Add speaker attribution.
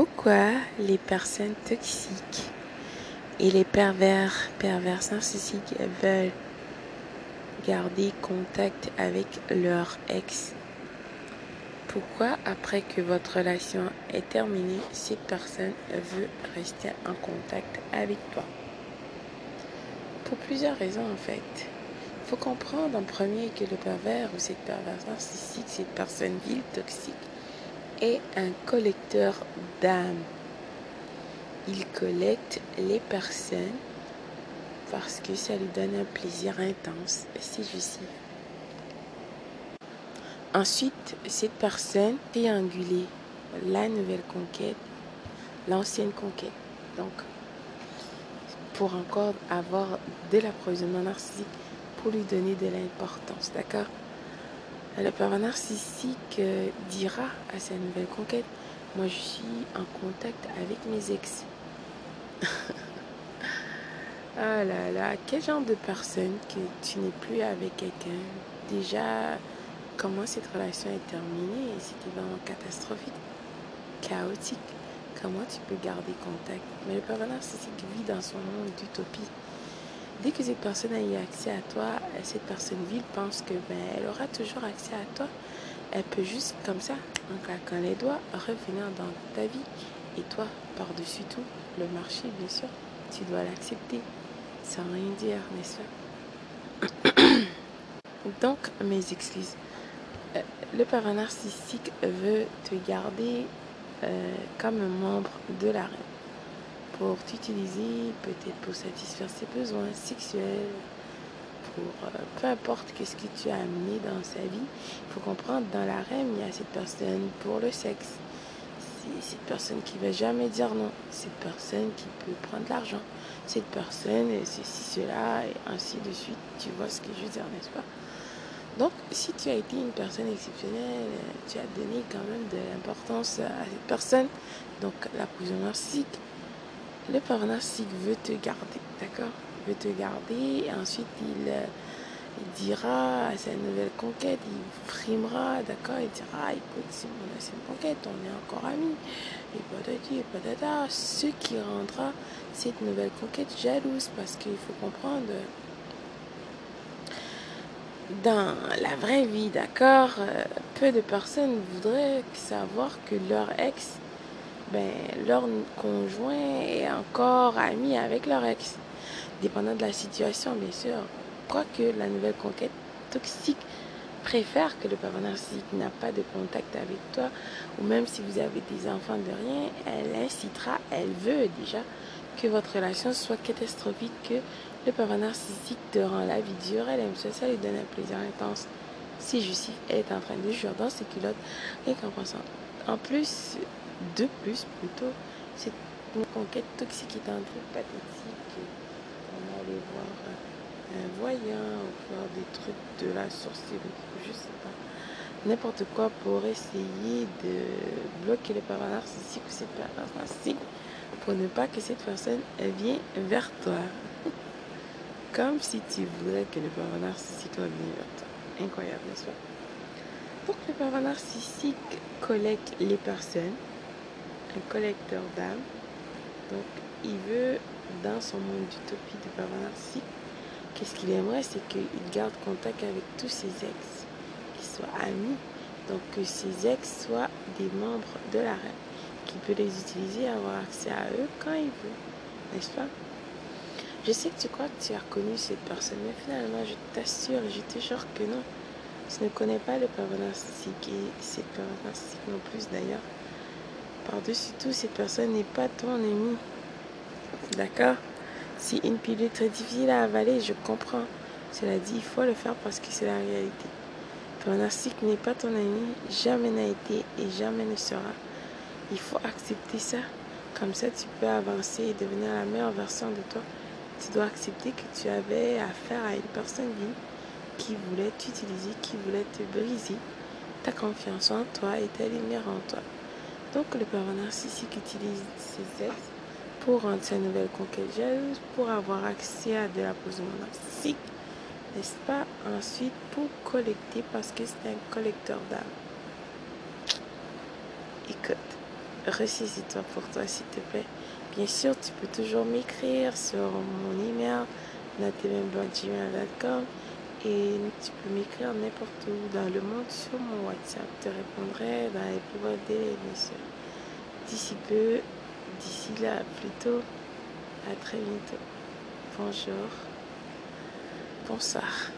Speaker 1: Pourquoi les personnes toxiques et les pervers, pervers narcissiques veulent garder contact avec leur ex? Pourquoi après que votre relation est terminée, cette personne veut rester en contact avec toi? Pour plusieurs raisons en fait. Il faut comprendre en premier que le pervers ou cette perverse narcissique, cette personne vile toxique, est un collecteur d'âmes. Il collecte les personnes parce que ça lui donne un plaisir intense, c'est juste. Ensuite, cette personne triangulée la nouvelle conquête, l'ancienne conquête. Donc, pour encore avoir de l'approvisionnement narcissique pour lui donner de l'importance, d'accord? Le pervers narcissique euh, dira à sa nouvelle conquête, moi je suis en contact avec mes ex. ah là là, quel genre de personne que tu n'es plus avec quelqu'un? Déjà, comment cette relation est terminée? C'était vraiment catastrophique, chaotique. Comment tu peux garder contact Mais le pervers narcissique vit dans son monde d'utopie. Dès que cette personne a eu accès à toi, cette personne vile pense que ben, elle aura toujours accès à toi. Elle peut juste comme ça, en claquant les doigts, revenir dans ta vie. Et toi, par-dessus tout, le marché, bien sûr, tu dois l'accepter sans rien dire, n'est-ce pas? Donc, mes excuses. Euh, le parent narcissique veut te garder euh, comme membre de la reine pour t'utiliser, peut-être pour satisfaire ses besoins sexuels, pour euh, peu importe qu'est-ce que tu as amené dans sa vie. Il faut comprendre, dans la REM, il y a cette personne pour le sexe. C'est cette personne qui va jamais dire non. Cette personne qui peut prendre l'argent. Cette personne, ceci, cela, et ainsi de suite. Tu vois ce que je veux dire, n'est-ce pas? Donc, si tu as été une personne exceptionnelle, tu as donné quand même de l'importance à cette personne, donc la prison narcissique, le parent narcissique veut te garder, d'accord? Veut te garder et ensuite il, euh, dira à sa nouvelle conquête, il frimera, d'accord? Il dira, écoute, c'est mon ancienne conquête, on est encore amis, et patati et patata, ce qui rendra cette nouvelle conquête jalouse parce qu'il faut comprendre dans la vraie vie, d'accord, euh, peu de personnes voudraient savoir que leur ex ben, leur conjoint est encore ami avec leur ex. Dépendant de la situation, bien sûr. Quoique la nouvelle conquête toxique préfère que le parent narcissique n'a pas de contact avec toi, ou même si vous avez des enfants de rien, elle incitera, elle veut déjà que votre relation soit catastrophique, que le parent narcissique te rend la vie dure, elle aime ça, ça lui donne un plaisir intense. Si Jussie, est en train de jouer dans ses culottes, et qu'en pensant. En plus, de plus, plutôt, c'est une conquête toxique est un truc pathétique. On allait voir un voyant ou faire des trucs de la sorcellerie, je sais pas. N'importe quoi pour essayer de bloquer les parents narcissiques ou cette personne narcissique pour ne pas que cette personne vienne vers toi. Comme si tu voudrais que le parent narcissique vers toi. Incroyable, n'est-ce pas? Donc, le parent narcissique collecte les personnes un collecteur d'âmes. Donc, il veut, dans son monde d'utopie de narcissique, qu'est-ce qu'il aimerait C'est qu'il garde contact avec tous ses ex, qu'ils soient amis, donc que ses ex soient des membres de la reine, qu'il peut les utiliser, avoir accès à eux quand il veut, n'est-ce pas? Je sais que tu crois que tu as connu cette personne, mais finalement, je t'assure je te jure que non. Tu ne connais pas le parent narcissique et cette parent narcissique non plus d'ailleurs. Par-dessus tout, cette personne n'est pas ton ami. D'accord? Si une pilule très difficile à avaler, je comprends. Cela dit, il faut le faire parce que c'est la réalité. Ton narcissique n'est pas ton ami, jamais n'a été et jamais ne sera. Il faut accepter ça. Comme ça, tu peux avancer et devenir la meilleure version de toi. Tu dois accepter que tu avais affaire à une personne qui voulait t'utiliser, qui voulait te briser ta confiance en toi et ta lumière en toi. Donc le pervers narcissique utilise ses ex pour rendre sa nouvelle conquête jalouse, pour avoir accès à de la position narcissique, n'est-ce pas? Ensuite, pour collecter, parce que c'est un collecteur d'âme. Écoute, ressaisis-toi pour toi, s'il te plaît. Bien sûr, tu peux toujours m'écrire sur mon email, natememblogmail.com et tu peux m'écrire n'importe où dans le monde sur mon WhatsApp. Je te répondrai dans les plus délais, bien sûr. D'ici peu, d'ici là, plutôt, à très bientôt. Bonjour. Bonsoir.